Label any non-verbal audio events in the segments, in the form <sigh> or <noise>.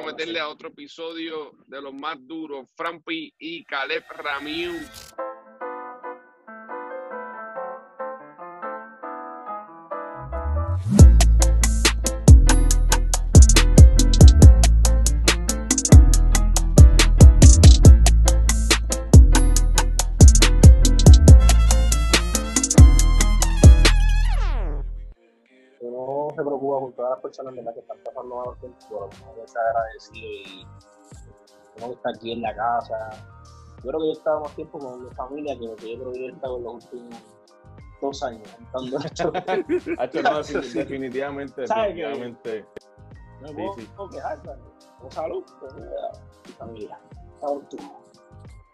a meterle a otro episodio de los más duros, Frampi y Caleb Ramiu. Las personas ¿verdad? que están pasando malos tiempos, pero uno está agradecido y uno está aquí en la casa. Yo creo que yo he estado más tiempo con mi familia que lo que yo creo que yo he estado en los últimos dos años. Contando <laughs> esto. Hacho, no, defin- <laughs> definitivamente, definitivamente. No Sí, puedo, sí. puedo quejar. Con salud, pues, mi familia. Salud tú.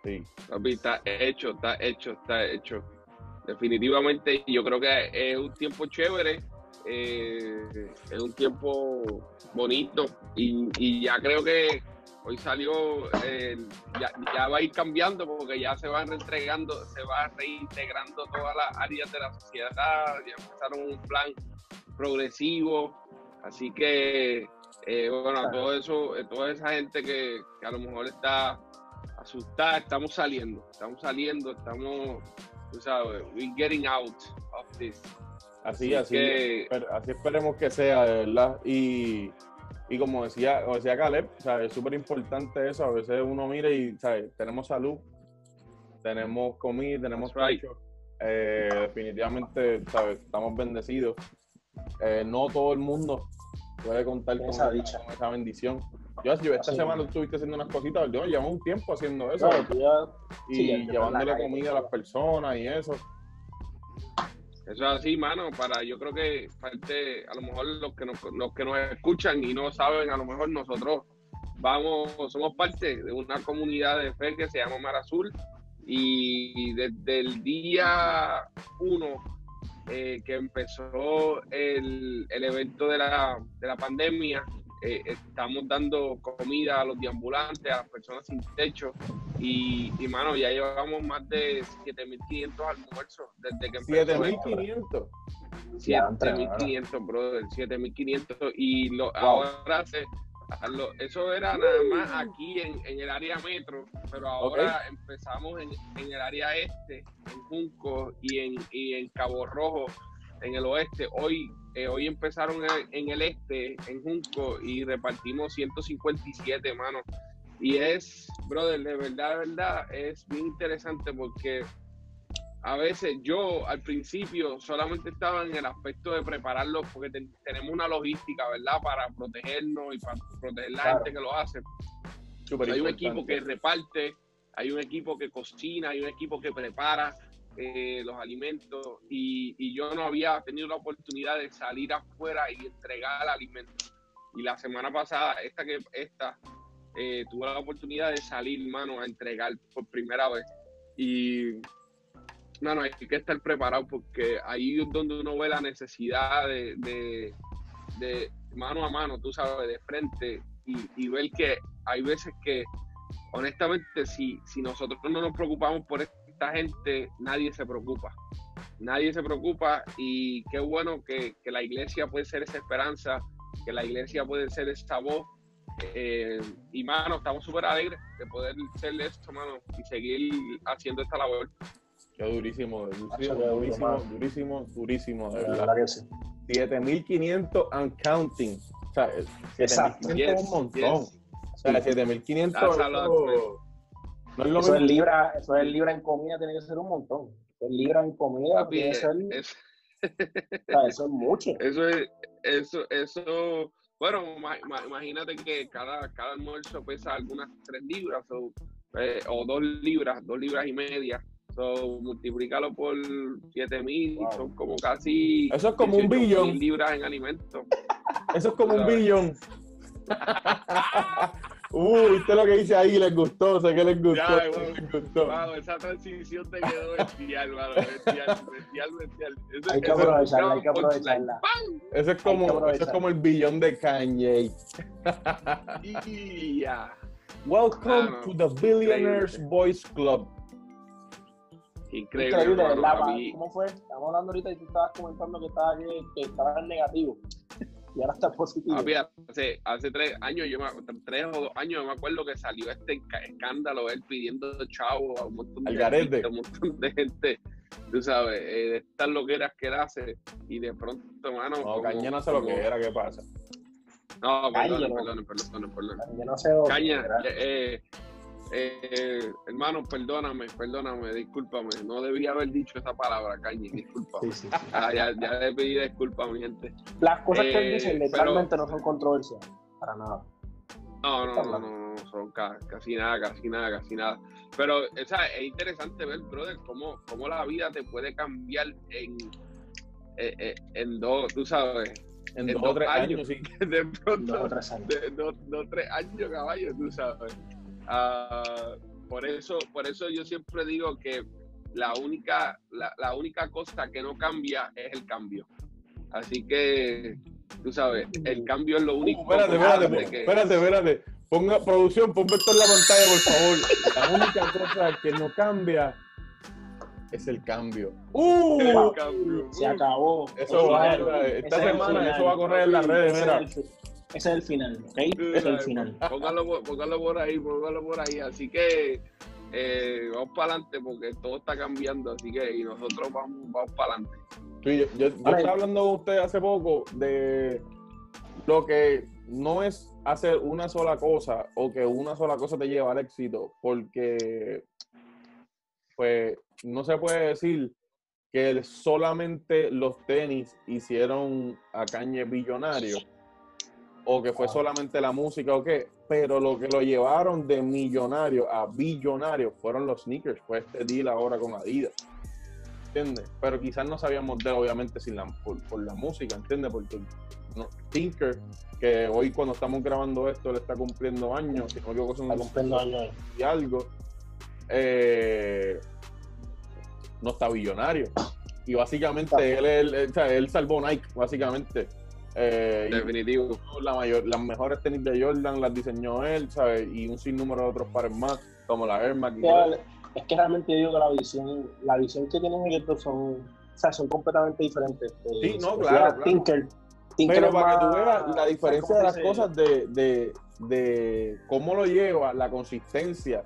Sí. Papi, está hecho, está hecho, está hecho. Definitivamente, yo creo que es un tiempo chévere, eh, es un tiempo bonito. Y, y ya creo que hoy salió, eh, ya, ya va a ir cambiando porque ya se van reentregando, se va reintegrando todas las áreas de la sociedad, ya empezaron un plan progresivo, así que, eh, bueno, a todo eso, eh, toda esa gente que, que a lo mejor está asustada, estamos saliendo, estamos saliendo, estamos, tú sabes, we're getting out of this. Así, así, que- así esperemos que sea, de verdad. Y, y como decía, como decía Caleb, ¿sabes? es súper importante eso. A veces uno mira y ¿sabes? tenemos salud, tenemos comida, tenemos right. techo. Eh, definitivamente ¿sabes? estamos bendecidos. Eh, no todo el mundo puede contar con Esa dicha. con esa bendición. Yo, yo esta Así semana es. estuviste haciendo unas cositas, yo llevo un tiempo haciendo eso Claro, tú ya- y sí, la llevándole comida a las personas y eso. Eso es así, mano, para yo creo que parte, a lo mejor los que nos, los que nos escuchan y no saben, a lo mejor nosotros vamos, somos parte de una comunidad de fe que se llama Mar Azul y desde el día uno eh, que empezó el, el evento de la, de la pandemia, eh, estamos dando comida a los deambulantes, a las personas sin techo y, y mano, ya llevamos más de 7.500 almuerzos desde que empezó esto. 7500. Diantre, mano. 7500, brother, 7500 y lo, ahora se lo- eso era nada más aquí en, en el área metro, pero ahora empezamos en, en el área este, en Junco y en, y en Cabo Rojo, en el oeste. Hoy eh, hoy empezaron en, en el este, en Junco, y repartimos 157, mano. Y es, brother, de verdad, de verdad, es bien interesante porque a veces yo al principio solamente estaba en el aspecto de prepararlo porque ten- tenemos una logística, ¿verdad? Para protegernos y para proteger la Claro. gente que lo hace. Súper hay un equipo que reparte, hay un equipo que cocina, hay un equipo que prepara eh, los alimentos y, y yo no había tenido la oportunidad de salir afuera y entregar alimentos. Y la semana pasada, esta que esta, eh, tuve la oportunidad de salir, mano, a entregar por primera vez. Y, mano, hay que estar preparado porque ahí es donde uno ve la necesidad de, mano a mano, tú sabes, de frente y, y ver que hay veces que, honestamente, si, si nosotros no nos preocupamos por esta gente, nadie se preocupa. Nadie se preocupa y qué bueno que, que la iglesia puede ser esa esperanza, que la iglesia puede ser esa voz. Eh, y, mano, estamos súper alegres de poder ser esto, mano, y seguir haciendo esta labor. Qué durísimo, durísimo, durísimo, durísimo, durísimo, de verdad. verdad que sí. 7500 and counting. O sea, el Exacto. 7500 es un montón. yes. O sea, 7500 That's a eso- lot, no es lo Eso es libra, eso es libra en comida, tiene que ser un montón. Eso es libra en comida, Papi, tiene que ser, es- o sea, eso es mucho. <laughs> Eso es, eso, eso, bueno, ma- ma- imagínate que cada, cada almuerzo pesa algunas tres libras o, eh, o dos libras, dos libras y media. So, multiplícalo por siete mil, Wow. son como casi Eso es como un 18.000 billón. libras en alimentos. Eso es como un billón. <laughs> Uh, ¿viste lo que dice ahí? Les gustó, sé que les gustó. Ya, bueno. les gustó. Wow, esa transición te quedó bestial, mano, bestial, bestial, bestial. Eso- Hay que aprovecharla, hay que aprovecharla. Eso es como, eso es como el billón de Kanye. Y ya. Welcome Ah, to the Billionaires Boys Club. Increíble, Increíble, ¿Cómo fue? Estamos hablando ahorita y tú estabas comentando que estaba, que, que estaba en negativo. Y ahora está positivo. hace, hace tres años, yo tres o dos años, yo me acuerdo que salió este escándalo, él pidiendo chavo a un montón de, gente, un montón de gente, tú sabes, eh, de estas loqueras que él hace, y de pronto, hermano. No, Caña no sé lo que era, ¿qué pasa? No, perdón, perdón, perdón, perdón. Caña, no sé Caña eh, eh, hermano, perdóname, perdóname, discúlpame. No debía haber dicho esa palabra, Cañi, discúlpame. Ah, ya, ya le pedí disculpas, mi gente. Las cosas que él dice eh, literalmente no son controversiales, para nada. No, no, no, no, no, son casi nada, casi nada, casi nada. Pero o sea, es interesante ver, brother, cómo, cómo la vida te puede cambiar en, eh, eh, en dos, tú sabes, en, dos o tres años, sí. <laughs> De pronto, dos o tres años. De, dos, dos, tres años, caballo, tú sabes. Uh, por eso, por eso yo siempre digo que la única, la, la, única cosa que no cambia es el cambio. Así que, tú sabes, el cambio es lo único. espérate, espérate, que... espérate, espérate. Ponga producción, ponga esto en la pantalla, por favor. La única cosa que no cambia es el cambio. ¡Uh! El cambio. Se acabó. Eso va, esta semana, eso va a correr en las redes, mira. Ese es el final, ¿ok? Ese es el final. Póngalo, póngalo por ahí, póngalo por ahí. Así que eh, vamos para adelante porque todo está cambiando, así que y nosotros vamos, vamos para adelante. Sí, yo, estaba hablando con usted hace poco de lo que no es hacer una sola cosa o que una sola cosa te lleva al éxito, porque pues no se puede decir que solamente los tenis hicieron a Cañe billonario o que fue solamente la música o qué, pero lo que lo llevaron de millonario a billonario fueron los sneakers, fue este deal ahora con Adidas. ¿Entiendes? Pero quizás no sabíamos de obviamente sin la, por, la música, ¿entiendes? Porque no, Tinker, que hoy cuando estamos grabando esto le está cumpliendo años, si no me son está cumpliendo años y algo, eh, no está billonario. Y básicamente él, él, él salvó Nike, básicamente eh, Definitivo. La mayor, las mejores tenis de Jordan las diseñó él, ¿sabes? Y un sinnúmero de otros pares más, como la Air Max. Es que realmente yo digo que la visión, la visión que tienen ellos son, o sea, son completamente diferentes. Sí, no, claro. Tinker, Pero para que tú veas la diferencia de las cosas de, de, de cómo lo lleva, la consistencia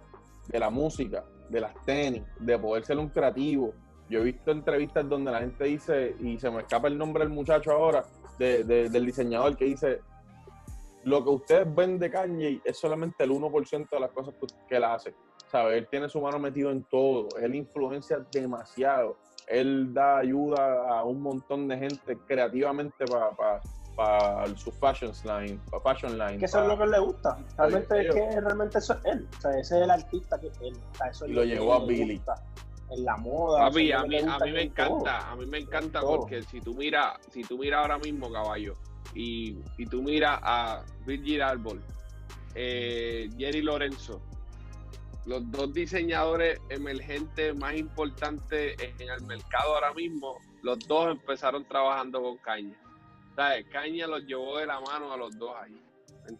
de la música, de las tenis, de poder ser un creativo. Yo he visto entrevistas donde la gente dice, y se me escapa el nombre del muchacho ahora, del diseñador que dice, lo que ustedes ven de Kanye es solamente el 1% de las cosas que, él hace. ¿Sabe? Él tiene su mano metido en todo, él influencia demasiado, él da ayuda a un montón de gente creativamente para su fashion line, para fashion line. Que eso es lo que le gusta. Realmente es que realmente eso es él. O sea, ese es el artista que él. eso y lo, llevó a Billy en la moda. a mí, a mí me encanta, a mí me encanta porque si tú miras, si tú miras ahora mismo, caballo, y, y tú miras a Virgil Arbol, eh, Jerry Lorenzo, los dos diseñadores emergentes más importantes en el mercado ahora mismo, los dos empezaron trabajando con Caña. ¿Sabes? Caña los llevó de la mano a los dos ahí.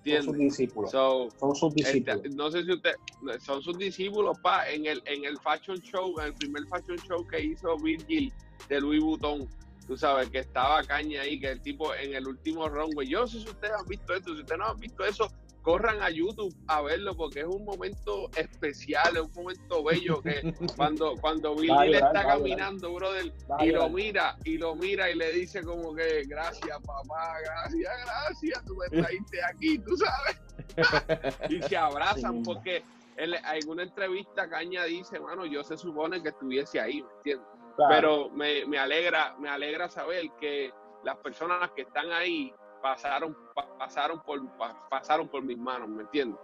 Son sus discípulos. son sus este, discípulos. no sé si usted, son sus discípulos, pa, en el, en el fashion show, en el primer fashion show que hizo Virgil de Louis Vuitton, tú sabes, que estaba caña ahí, que el tipo en el último runway, yo no sé si ustedes han visto esto, si ustedes no han visto eso, corran a YouTube a verlo porque es un momento especial, es un momento bello que <laughs> cuando, cuando Billy está caminando, brother, y lo mira, y lo mira y le dice como que gracias papá, gracias, gracias, tú me trajiste aquí, tú sabes. <laughs> y se abrazan porque en alguna entrevista Caña dice, mano, yo se supone que estuviese ahí, ¿me entiendes? Pero me, me alegra, me alegra saber que las personas que están ahí pasaron pasaron por pasaron por mis manos me entiendes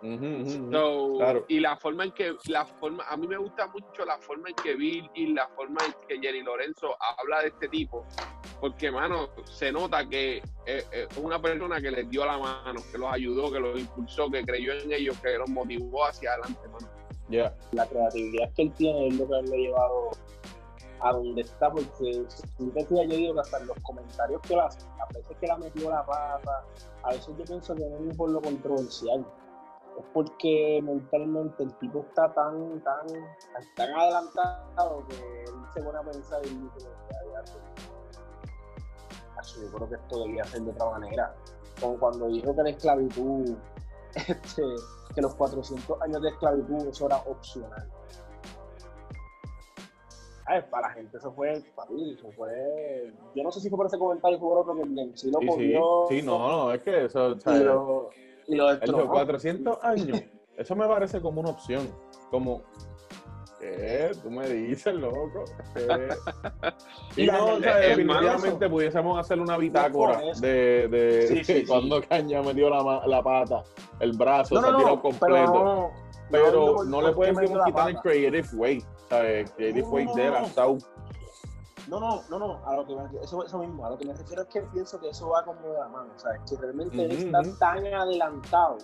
y la forma en que la forma a mí me gusta mucho la forma en que Bill y la forma en que Jerry Lorenzo habla de este tipo porque mano se nota que es, una persona que les dio la mano que los ayudó que los impulsó que creyó en ellos que los motivó hacia adelante mano. La creatividad que él tiene es lo que le ha llevado a donde está, porque yo digo hasta en los comentarios que él hace, a veces que la metió la pata, a veces yo pienso que no es por lo controversial, es porque mentalmente el tipo está tan, tan, tan adelantado que él se pone a pensar y dice, yo creo que esto debía ser de otra manera. como cuando dijo que la esclavitud, <laughs> este, que los 400 años de esclavitud, eso era opcional. Ay, para la gente eso fue, para mí, eso fue, yo no sé si fue por ese comentario o por otro que sí lo Sí, sí, cogió. sí, no, no, es que eso, o Y sea, lo, y lo el de destronó. 400 años, eso me parece como una opción, como, ¿qué? Tú me dices, loco. <laughs> ¿Qué? Y no, o sea, hermano, definitivamente pudiésemos hacer una bitácora de, de Sí, sí, <laughs> sí. cuando Caña metió la, la pata, el brazo, No, se no, no, completo. pero no, Pero le pueden quitar el creative way, ¿sabes? Creative No, way no, no, no. No, no, a lo que me, eso, eso mismo, a lo que me refiero es que pienso que eso va como de la mano, o sea, que realmente él está ujú. tan adelantado,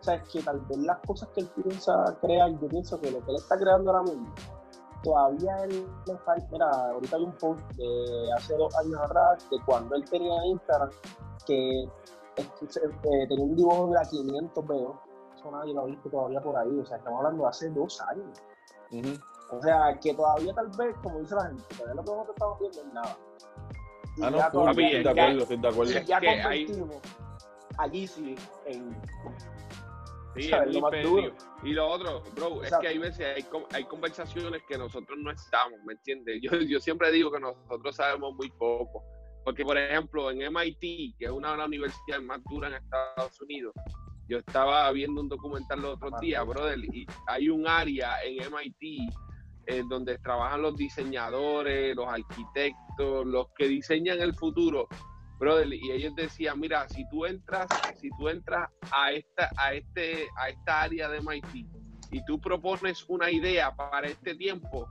o sea, es que tal vez las cosas que él piensa crear, yo pienso que lo que él está creando ahora mismo, todavía él le falta, mira, ahorita hay un post de hace dos años atrás, de cuando él tenía Instagram, que eh, tenía un dibujo de la 500 veo, eso nadie lo ha visto todavía por ahí, o sea, estamos hablando de hace dos años. Ujú. O sea, que todavía tal vez, como dice la gente, todavía lo que nosotros estamos viendo es nada. Y Ah, no, ya estoy de acuerdo, estoy de acuerdo. y ya que hay- convertimos allí sí en... Sí, es Lo más duro. Y lo otro, bro, es Exacto. que hay veces, hay, hay conversaciones que nosotros no estamos, ¿me entiendes? Yo, yo siempre digo que nosotros sabemos muy poco. Porque, por ejemplo, en MIT, que es una de las universidades más duras en Estados Unidos, yo estaba viendo un documental los otros días, brother, y hay un área en MIT eh, donde trabajan los diseñadores, los arquitectos, los que diseñan el futuro, brother, y ellos decían, mira, si tú entras, si tú entras a esta, a este, a esta área de MIT y tú propones una idea para este tiempo,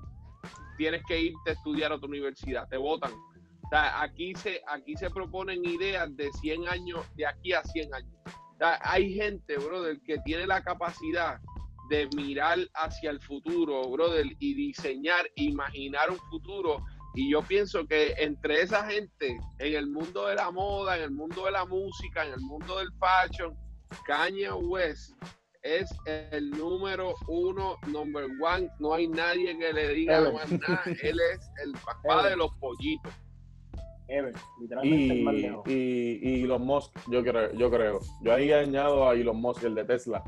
tienes que irte a estudiar a otra universidad, te votan. O sea, aquí se, aquí se proponen ideas de 100 años, de aquí a 100 años. Hay gente, brother, que tiene la capacidad de mirar hacia el futuro, brother, y diseñar, imaginar un futuro. Y yo pienso que entre esa gente, en el mundo de la moda, en el mundo de la música, en el mundo del fashion, Kanye West es el número uno, number one. No hay nadie que le diga Ever. más nada. <laughs> Él es el papá Ever. de los pollitos. Ever, literalmente el más Y, lejos. y, y Elon Musk, yo creo, yo creo. Yo ahí añado a Elon Musk, el de Tesla.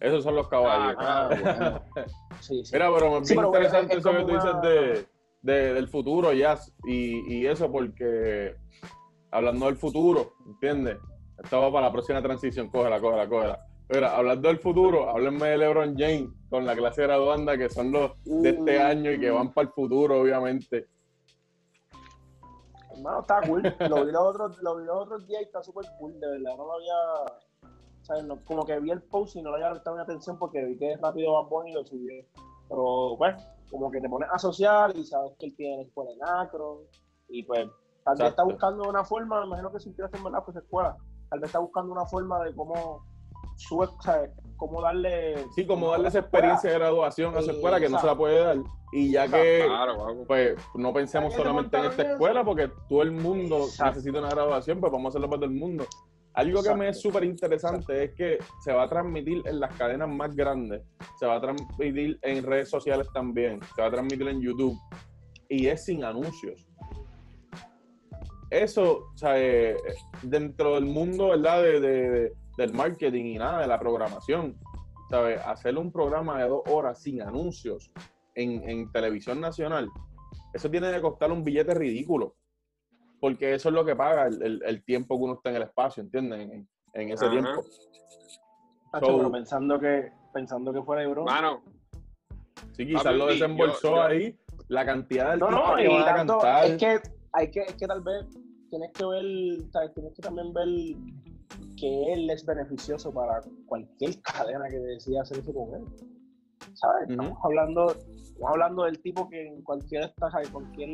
Esos son los caballos. Ah, bueno. <laughs> Sí, sí. Mira, pero Sí, pero interesante es- es eso que tú dices una- de, de- del futuro, Jazz. Y, y eso porque, hablando del futuro, ¿entiendes? Esto va para la próxima transición. Cógela, cógela, cógela. Mira, hablando del futuro, háblenme de LeBron James con la clase graduanda que son los de este Uh. año y que van para el futuro, obviamente. Hermano, está cool. Lo vi los otros, lo vi los otros días y está súper cool, de verdad. No lo había. ¿Sabes? No- como que vi el post y no le había prestado mi atención porque vi que rápido Bad Bunny lo subió. Pero, pues, como que te pones a social y sabes que él tiene escuela en Acro. Y pues, tal vez está buscando una forma, me imagino que si quiere hacer verdad, pues escuela. Tal vez está buscando una forma de cómo sube, ¿sabes? Cómo darle. Sí, como darle esa experiencia de graduación a su escuela que no se la puede dar. Y ya que, Claro, pues, no pensemos solamente en esta escuela, porque todo el mundo Exacto. necesita una graduación, pues vamos a hacerlo para todo el mundo. Algo que me es Exacto. súper interesante es que se va a transmitir en las cadenas más grandes, se va a transmitir en redes sociales también, se va a transmitir en YouTube y es sin anuncios. Eso, o sea, eh, dentro del mundo, ¿verdad? De, de- de- del marketing y nada, de la programación, ¿sabes? Hacer un programa de dos horas sin anuncios en, en televisión nacional, eso tiene que costar un billete ridículo. Porque eso es lo que paga el, el- el tiempo que uno está en el espacio, ¿entienden? En, en ese Ajá. tiempo. Tacho, So- pero pensando que, pensando que fuera Ebro. Mano, Sí, quizás Papi, lo yo- desembolsó yo- ahí, la cantidad del No, tiempo no, que van a tanto, cantar. es que hay que, es que tal vez tienes que ver, ¿sabes? tienes que también ver que él es beneficioso para cualquier <laughs> cadena que decida hacer eso con él. ¿Sabes? Estamos hablando, estamos hablando del tipo que en cualquier está, ¿sabes? cualquier,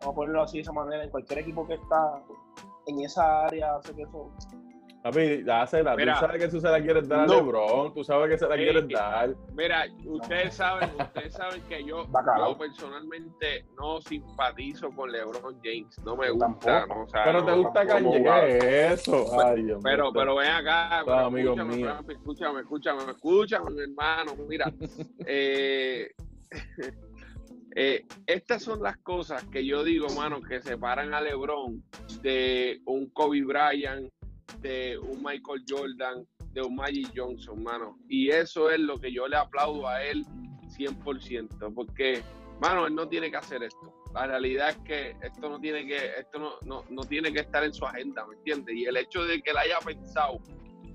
vamos a ponerlo así de esa manera, en cualquier equipo que está en esa área hace que eso. Papi, dásela. Mira. tú sabes que tú se la quieres dar a. LeBron, tú sabes que se la Sí. quieres dar. mira, ustedes saben, ustedes saben que yo, personalmente no simpatizo con LeBron James, no me gusta, tampoco. ¿no? O sea, Pero no, te gusta Kanye, wow. ¿qué es eso? Ay, Dios mío. Pero, pero ven acá, pero amigos escúchame, míos. Frampi, escúchame, escúchame, escúchame, mi hermano. Mira, <laughs> eh, eh, estas son las cosas que yo digo, mano, que separan a LeBron de un Kobe Bryant, de un Michael Jordan, de un Magic Johnson, mano. Y eso es lo que yo le aplaudo a él 100%, porque, mano, él no tiene que hacer esto. La realidad es que esto no tiene que, esto no, no, no tiene que estar en su agenda, ¿me entiendes? Y el hecho de que él haya pensado,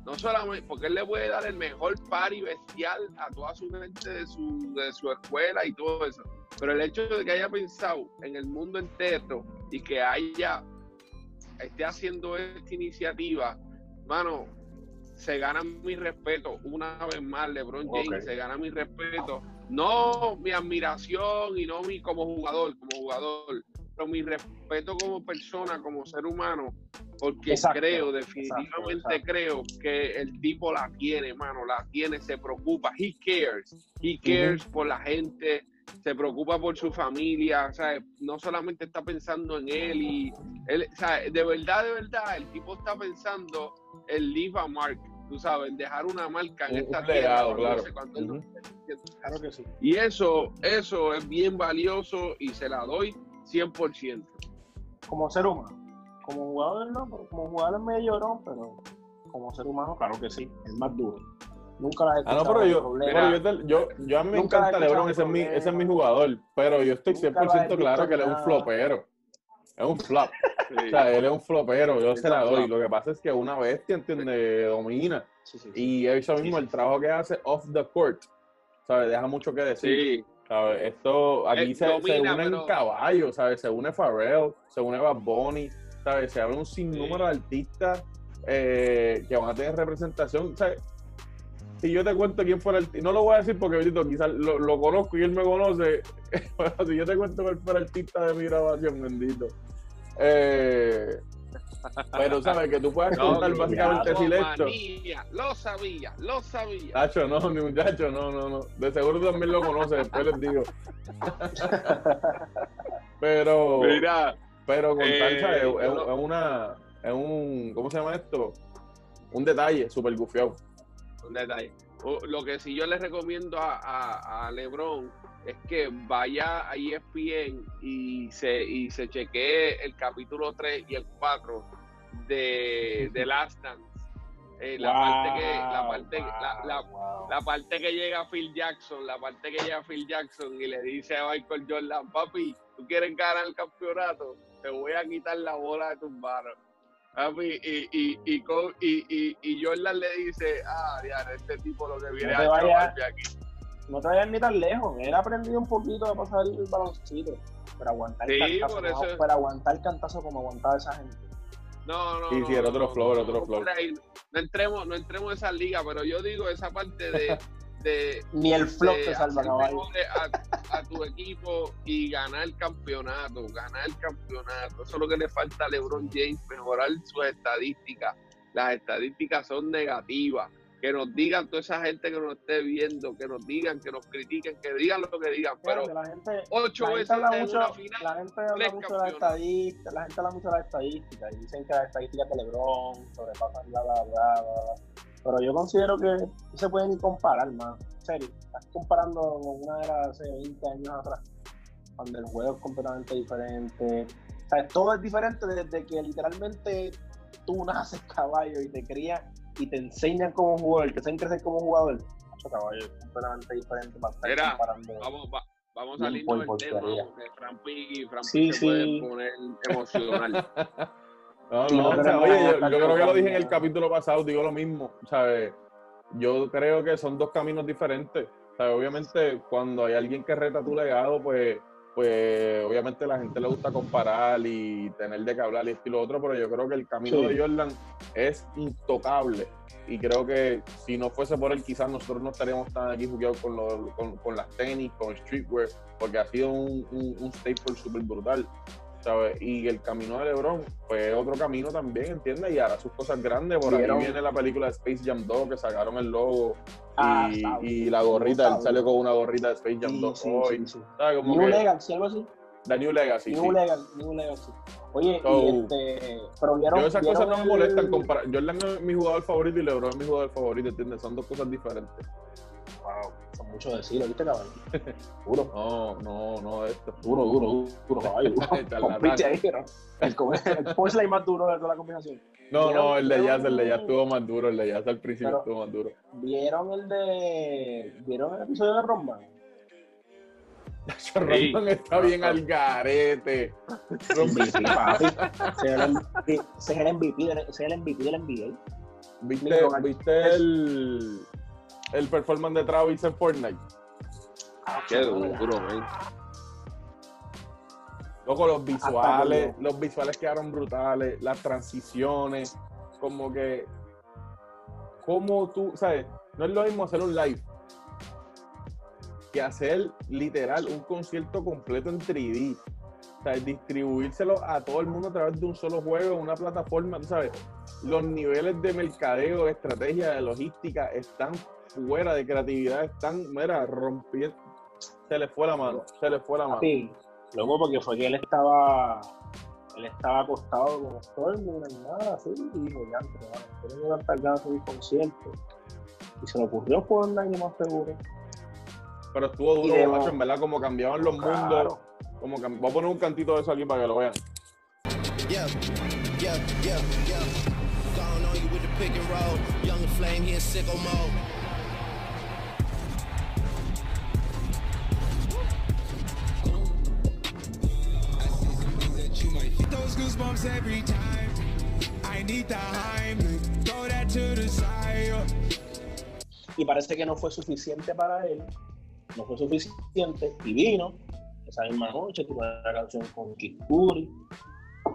no solamente porque él le puede dar el mejor party bestial a toda su gente de su, de su escuela y todo eso, pero el hecho de que haya pensado en el mundo entero y que haya esté haciendo esta iniciativa, mano, se gana mi respeto una vez más, LeBron James se gana mi respeto, no mi admiración y no mi como jugador, como jugador, pero mi respeto como persona, como ser humano, porque creo, definitivamente creo que el tipo la tiene, mano, la tiene, se preocupa, he cares, he cares por la gente, se preocupa por su familia, o sea, no solamente está pensando en él y él, o sea, de verdad, de verdad, el tipo está pensando en leave a mark, tú sabes, en dejar una marca en esta tierra. Claro. claro que sí. Y eso, eso es bien valioso y se la doy 100%. Como ser humano, como jugador no, como jugador es medio llorón, pero como ser humano, claro que sí, es más duro. Nunca la he Ah, no, pero yo, yo, yo, a mí me encanta LeBron, ese es, mi, ese es mi jugador, pero yo estoy 100% claro que él es un flopero. Es un flop. <laughs> O sea, él es un flopero, yo se la doy. Lo que pasa es que una bestia, ¿entiende? Domina. y eso mismo, el trabajo que hace off the court, ¿sabes? Deja mucho que decir. ¿sabes? Esto, aquí se, se unen caballos, ¿sabes? Se une Pharrell, se une Bad Bunny, ¿sabes? Se abre un sinnúmero de artistas eh, que van a tener representación, ¿sabes? Si yo te cuento quién fue el no lo voy a decir porque quizás lo, conozco y él me conoce, <laughs> pero si yo te cuento cuál fue el artista de mi grabación, bendito. Eh, pero sabes que tú puedes contar básicamente silencio. Lo sabía, lo sabía. Nacho, no, mi muchacho, no, no, no. De seguro también lo conoces, después les digo. <laughs> pero, Mira, pero contar, ¿sabes? Eh, es, una, es un, ¿cómo se llama esto? Un detalle súper gufiado detalle. lo que sí yo le recomiendo a, LeBron es que vaya a ESPN y se, y se chequee el capítulo 3 y el 4 de, de Last Dance. Eh, la, parte que, la, parte, la, la, parte que llega Phil Jackson, la parte que llega Phil Jackson y le dice a Michael Jordan, papi, tú quieres ganar el campeonato, te voy a quitar la bola de tus manos y, y, y, y, y, Jordan le dice, ah, ya, este tipo lo que viene a vaya, aquí. No te vayas ni tan lejos. Él ha aprendido un poquito a pasar el baloncito. Para aguantar, el cantazo, aguantar el cantazo como aguantaba esa gente. No, no. Sí, no, sí, el otro flow, el otro flow. No entremos, no entremos en esa liga, pero yo digo esa parte de, <laughs> Ni el flop te salva caballo. A, a, tu <laughs> equipo y ganar el campeonato, ganar el campeonato. Eso es lo que le falta a LeBron James, mejorar sus estadísticas. Las estadísticas son negativas. Que nos digan toda esa gente que nos esté viendo, que nos digan, que nos critiquen, que digan lo que digan. Pero la gente, ocho la veces habla mucho, la gente habla mucho de la estadística, la gente habla mucho de la estadística y dicen que las estadísticas de LeBron sobrepasan la bla, bla, bla. Pero yo considero que no se puede ni comparar, más. En serio, estás comparando con una era hace 20 años atrás, donde el juego es completamente diferente. O sea, todo es diferente desde que literalmente tú naces <laughs> caballo y te crían y te enseñan como jugador, te enseñan crecer como jugador. Eso caballo es completamente diferente para estar comparando. Vamos, va, vamos saliendo del tema, porque Frampi, Frampi sí, se sí. puede poner emocional. <laughs> No, no, o sea, oye, yo, creo que lo dije en el capítulo pasado, digo lo mismo, ¿sabes? Yo creo que son dos caminos diferentes. ¿sabes? Obviamente, cuando hay alguien que reta tu legado, pues, pues obviamente la gente le gusta comparar y tener de qué hablar y esto y lo otro, pero yo creo que el camino de Jordan es intocable. Y creo que si no fuese por él, quizás nosotros no estaríamos tan aquí jugados con, con, con, las tenis, con streetwear, porque ha sido un, un, un staple súper brutal. Y el camino de LeBron fue otro camino también, ¿entiendes? Y ahora sus cosas grandes. Por ahí viene la película de Space Jam 2 que sacaron el logo ah, y, la gorrita, él salió con una gorrita de Space Jam 2 hoy. New Legacy, algo así. The New Legacy. New, Legacy, New Legacy. Oye, y este, pero vieron, yo esas cosas no me molestan. Comparar. Jordan es mi jugador favorito y LeBron es mi jugador favorito, ¿entiendes? Son dos cosas diferentes. Wow, son mucho decirlo, ¿viste, caballo? <laughs> Duro. No, no, no, esto. Duro, duro, duro, duro, caballo. <laughs> Compite ahí, ¿no? El, co- el punchline más duro de toda la combinación. No, no, el de Jazz, el de Jazz estuvo más duro, el de Jazz al principio Pero- estuvo más duro. ¿Vieron el de. ¿Vieron el episodio de Romman? <laughs> Rodman está bien al garete. MVP, papi. Ese es el MVP, ese es el MVP, del- es NBA. ¿Viste, ¿viste el, el performance de Travis en Fortnite? Qué duro, man. Loco, los visuales, los visuales quedaron brutales, las transiciones, como que, como tú, ¿sabes? No es lo mismo hacer un live que hacer literal un concierto completo en 3D. O sea, distribuírselo a todo el mundo a través de un solo juego, una plataforma, tú sabes. Los niveles de mercadeo, de estrategia, de logística están fuera de creatividad, están, mira, rompiendo. Se le fue la mano, se le fue la mano. Papi, luego porque fue que él estaba. Él estaba acostado con Storm y nada así. Y dijo, ya, pero tantas ganas de mi concierto. Y se le ocurrió Fortnite, lo más seguro. Pero estuvo duro, de- macho, en verdad, como cambiaban los mundos. Como cam- Voy a poner un cantito de eso aquí para que lo vean. Yeah, yeah, yeah, yeah. Gone on you with the pick and roll. Young flame, he in sicko mode. Goosebumps every time. I need the Heimlich, throw that to the side. Y parece que no fue suficiente para él. No fue suficiente. Y vino esa misma noche, tuvo una canción con Kid Cudi.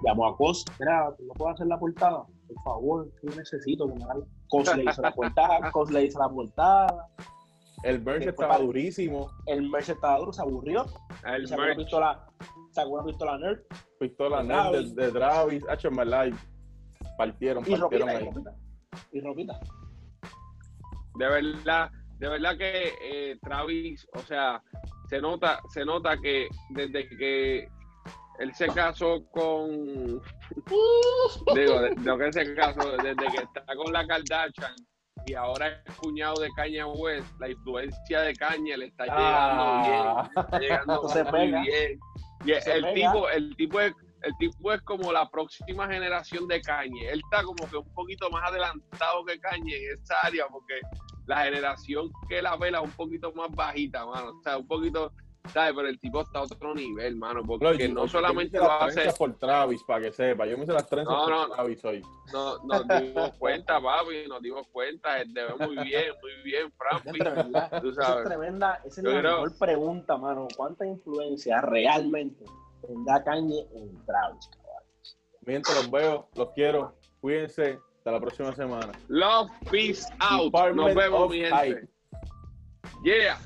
Llamó a Cos. Mira, ¿no puedo hacer la portada? Por favor, yo necesito que me haga. Cos le hizo la portada. <laughs> Cos le hizo la portada. El merch Después estaba durísimo. El merch estaba duro, se aburrió. El sacó una merch. pistola, sacó una pistola nerd. Pistola De nerd de, Travis. de en verdad, y partieron, ropita, partieron y ahí. ropita. Y ropita. de verdad, de verdad que eh, Travis, o sea, se nota, se nota que desde que él se casó con, <laughs> digo, de, de que se casó, desde que está con la Kardashian y ahora es cuñado de Kanye West, la influencia de Kanye le está llegando bien, Ah, está llegando Se muy pega. bien. Y el tipo, el tipo es el tipo es como la próxima generación de Kanye. Él está como que un poquito más adelantado que Kanye en esa área, porque la generación que la vela es un poquito más bajita, mano. O sea, un poquito, ¿sabes? Pero el tipo está a otro nivel, mano, porque yo- no yo solamente me hice lo hace, por Travis, para que sepa. Yo me hice las trenzas No, por no, no. Travis hoy. no, nos dimos cuenta, papi, nos dimos cuenta, él te ve muy bien, muy bien, Francis. es tremenda, Tú esa es sabes. tremenda, esa es Yo la creo- mejor pregunta, mano. ¿Cuánta influencia realmente tendrá Kanye en Travis? cabrón? Mientras los veo, los quiero. Cuídense. Hasta la próxima semana. Love, peace out. Nos vemos, mi gente. Hype. Yeah.